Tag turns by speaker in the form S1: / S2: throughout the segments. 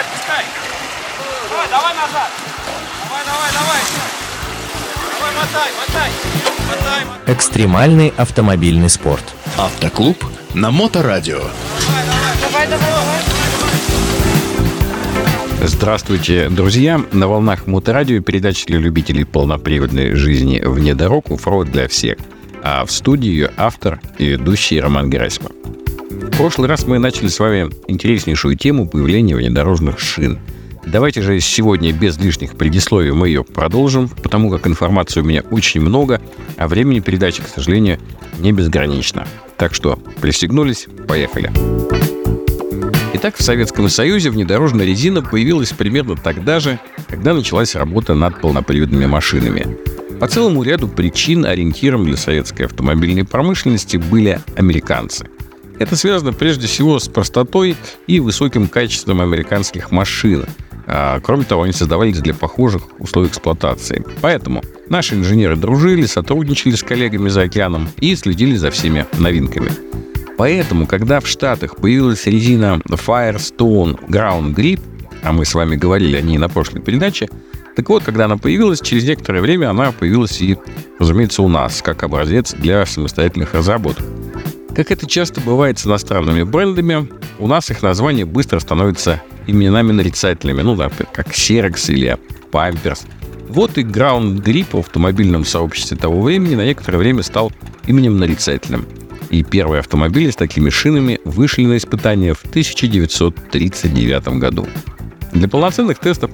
S1: отпускай. Давай, давай назад. Давай, давай, давай. Давай, мотай, мотай. Мотай, мотай.
S2: Экстремальный автомобильный спорт.
S3: Автоклуб на Моторадио.
S1: Давай, давай, давай.
S4: Здравствуйте, друзья! На волнах Моторадио передача для любителей полноприводной жизни вне дорог «Уфроуд для всех». А в студии ее автор и ведущий Роман Герасимов. В прошлый раз мы начали с вами интереснейшую тему появления внедорожных шин. Давайте же сегодня без лишних предисловий мы ее продолжим, потому как информации у меня очень много, а времени передачи, к сожалению, не безгранично. Так что пристегнулись, поехали. Итак, в Советском Союзе внедорожная резина появилась примерно тогда же, когда началась работа над полноприводными машинами. По целому ряду причин ориентиром для советской автомобильной промышленности были американцы. Это связано прежде всего с простотой и высоким качеством американских машин. А, кроме того, они создавались для похожих условий эксплуатации. Поэтому наши инженеры дружили, сотрудничали с коллегами за океаном и следили за всеми новинками. Поэтому, когда в Штатах появилась резина Firestone Ground Grip, а мы с вами говорили о ней на прошлой передаче, так вот, когда она появилась, через некоторое время она появилась и, разумеется, у нас, как образец для самостоятельных разработок. Как это часто бывает с иностранными брендами, у нас их названия быстро становятся именами нарицательными, ну, например, как Xerox или Pampers. Вот и Ground Grip в автомобильном сообществе того времени на некоторое время стал именем нарицательным. И первые автомобили с такими шинами вышли на испытания в 1939 году. Для полноценных тестов,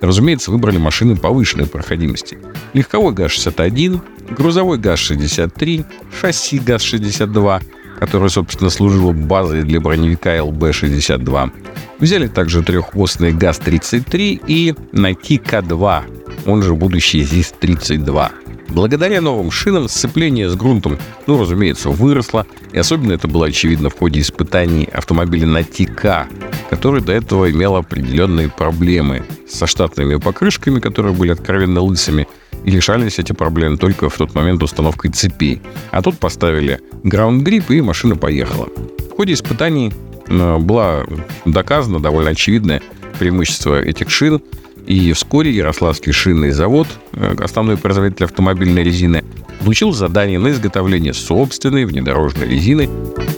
S4: разумеется, выбрали машины повышенной проходимости. Легковой ГАЗ-61, грузовой ГАЗ-63, шасси ГАЗ-62, которое, собственно, служило базой для броневика ЛБ-62. Взяли также треххвостный ГАЗ-33 и Nike К2, он же будущий ЗИС-32. Благодаря новым шинам сцепление с грунтом, ну, разумеется, выросло, и особенно это было очевидно в ходе испытаний автомобиля на ТК, который до этого имел определенные проблемы со штатными покрышками, которые были откровенно лысыми, и решались эти проблемы только в тот момент установкой цепей. А тут поставили grip, и машина поехала. В ходе испытаний э, была доказана довольно очевидное преимущество этих шин – и вскоре Ярославский шинный завод, э, основной производитель автомобильной резины, получил задание на изготовление собственной внедорожной резины,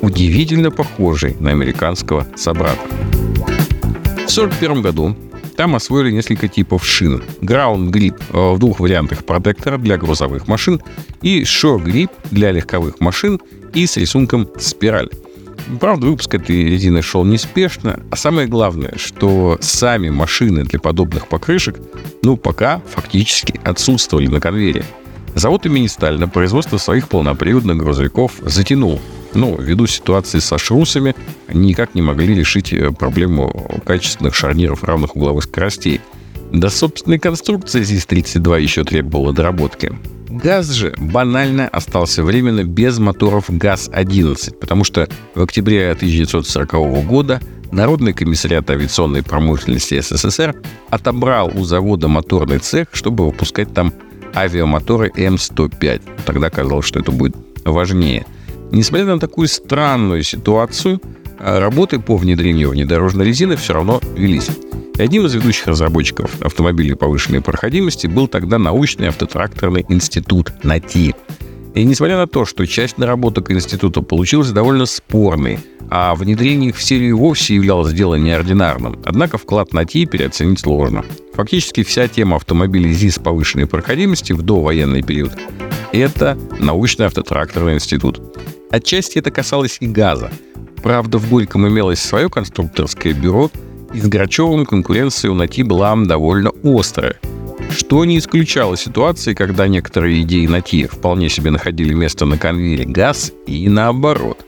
S4: удивительно похожей на американского собрата. В 1941 году там освоили несколько типов шин. Ground Grip э, в двух вариантах протектора для грузовых машин и Shore Grip для легковых машин и с рисунком спираль. Правда, выпуск этой резины шел неспешно, а самое главное, что сами машины для подобных покрышек, ну, пока фактически отсутствовали на конвейере. Завод имени Сталина производство своих полноприводных грузовиков затянул. Ну, ввиду ситуации со шрусами, никак не могли решить э, проблему качественных шарниров равных угловых скоростей. Да, собственной конструкции ЗИС-32 еще требовала доработки. ГАЗ же банально остался временно без моторов ГАЗ-11, потому что в октябре 1940 года Народный комиссариат авиационной промышленности СССР отобрал у завода моторный цех, чтобы выпускать там авиамоторы М105. Тогда казалось, что это будет важнее. Несмотря на такую странную ситуацию, работы по внедрению внедорожной резины все равно велись. И одним из ведущих разработчиков автомобилей повышенной проходимости был тогда научный автотракторный институт НАТИ. И несмотря на то, что часть наработок института получилась довольно спорной, а внедрение их в серию вовсе являлось делом неординарным, однако вклад НАТИ переоценить сложно. Фактически вся тема автомобилей ЗИС повышенной проходимости в довоенный период – это научный автотракторный институт. Отчасти это касалось и газа. Правда, в Горьком имелось свое конструкторское бюро – и с Грачевым конкуренция у НАТИ была довольно острая. Что не исключало ситуации, когда некоторые идеи НАТИ вполне себе находили место на конвейере ГАЗ и наоборот.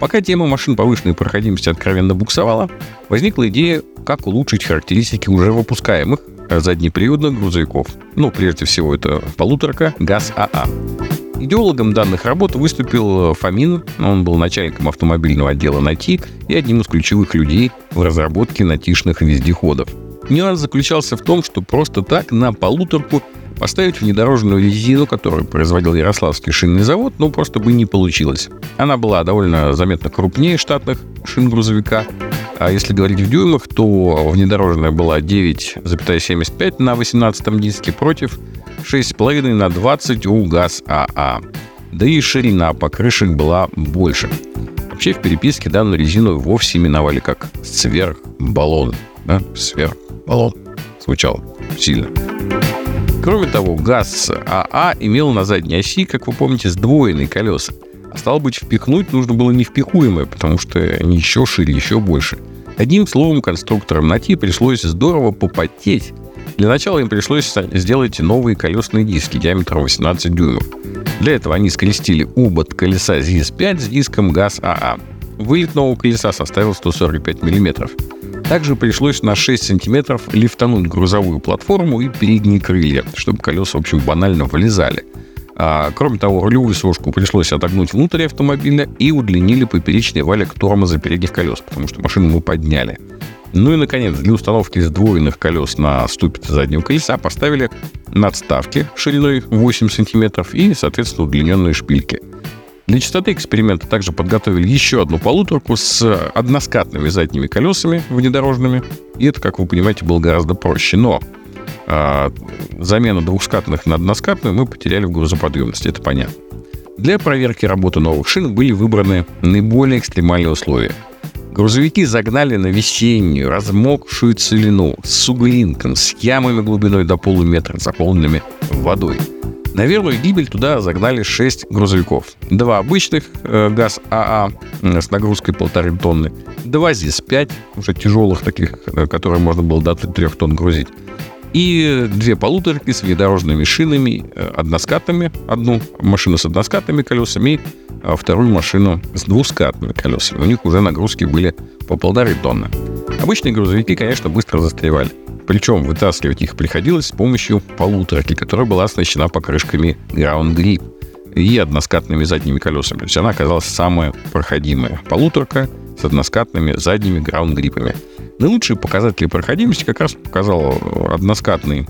S4: Пока тема машин повышенной проходимости откровенно буксовала, возникла идея, как улучшить характеристики уже выпускаемых заднеприводных грузовиков. Ну, прежде всего, это полуторка ГАЗ-АА. Идеологом данных работ выступил Фомин, он был начальником автомобильного отдела НАТИ и одним из ключевых людей в разработке натишных вездеходов. Нюанс заключался в том, что просто так на полуторку поставить внедорожную резину, которую производил Ярославский шинный завод, ну просто бы не получилось. Она была довольно заметно крупнее штатных шин грузовика, А если говорить в дюймах, то внедорожная была 9,75 на 18 диске против 6,5 на 20 у ГАЗ-АА. Да и ширина покрышек была больше. Вообще в переписке данную резину вовсе именовали как сверхбаллон. Да? Сверхбаллон. Звучало сильно. Кроме того, ГАЗ-АА имел на задней оси, как вы помните, сдвоенные колеса. А стало быть, впихнуть нужно было невпихуемое, потому что они еще шире, еще больше. Одним словом, конструкторам НАТИ пришлось здорово попотеть. Для начала им пришлось сделать новые колесные диски диаметром 18 дюймов. Для этого они скрестили обод колеса ЗИС-5 с диском ГАЗ-АА. Вылет нового колеса составил 145 мм. Также пришлось на 6 сантиметров лифтануть грузовую платформу и передние крылья, чтобы колеса, в общем, банально влезали. А, кроме того, рулевую сошку пришлось отогнуть внутрь автомобиля и удлинили поперечный валик тормоза передних колес, потому что машину мы подняли. Ну и, наконец, для установки сдвоенных колес на ступице заднего колеса поставили надставки шириной 8 см и, соответственно, удлиненные шпильки. Для частоты эксперимента также подготовили еще одну полуторку с односкатными задними колесами внедорожными. И это, как вы понимаете, было гораздо проще. Но а, замену двухскатных на односкатную мы потеряли в грузоподъемности, это понятно. Для проверки работы новых шин были выбраны наиболее экстремальные условия. Грузовики загнали на весеннюю, размокшую целину с углинком, с ямами глубиной до полуметра, заполненными водой. На верную гибель туда загнали 6 грузовиков. Два обычных э, ГАЗ-АА с нагрузкой полторы тонны, два ЗИС-5, уже тяжелых таких, э, которые можно было до 3 тонн грузить, и две полуторки с внедорожными шинами, э, односкатными, одну машину с односкатными колесами, а вторую машину с двускатными колесами. У них уже нагрузки были по полторы тонны. Обычные грузовики, конечно, быстро застревали. Причем вытаскивать их приходилось с помощью полуторки, которая была оснащена покрышками Ground Grip и односкатными задними колесами. То есть она оказалась самая проходимая полуторка с односкатными задними граунд-гриппами. Наилучшие показатели проходимости как раз показал односкатный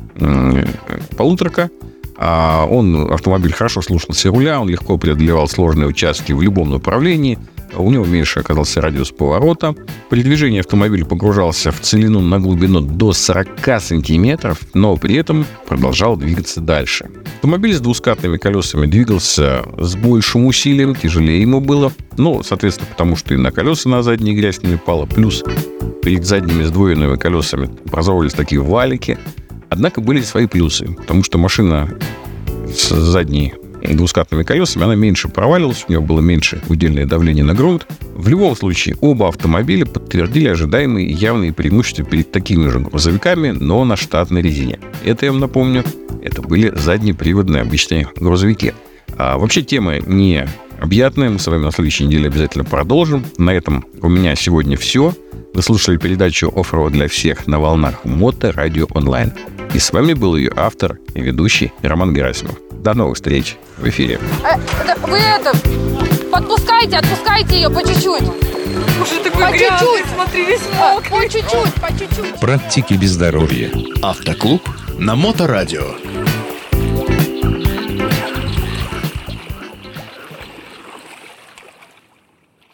S4: полуторка. А он, автомобиль хорошо слушался руля, он легко преодолевал сложные участки в любом направлении. У него меньше оказался радиус поворота. При движении автомобиль погружался в целину на глубину до 40 сантиметров, но при этом продолжал двигаться дальше. Автомобиль с двускатными колесами двигался с большим усилием, тяжелее ему было. Ну, соответственно, потому что и на колеса на задние грязь не упала. Плюс перед задними сдвоенными колесами образовывались такие валики. Однако были свои плюсы, потому что машина с задней двускатными колесами, она меньше проваливалась, у нее было меньше удельное давление на грунт. В любом случае, оба автомобиля подтвердили ожидаемые явные преимущества перед такими же грузовиками, но на штатной резине. Это, я вам напомню, это были заднеприводные обычные грузовики. А вообще тема не объятная, мы с вами на следующей неделе обязательно продолжим. На этом у меня сегодня все. Вы слушали передачу «Оффроуд для всех» на волнах Мото Радио Онлайн. И с вами был ее автор и ведущий Роман Герасимов. До новых встреч в эфире.
S5: Э, вы это, подпускайте, отпускайте ее по чуть-чуть.
S6: Уже такой
S5: По
S6: грязный,
S5: чуть-чуть.
S6: смотри, весь
S5: А,
S6: мокрый.
S5: По чуть-чуть, по чуть-чуть.
S2: Практики без здоровья.
S3: Автоклуб на Моторадио.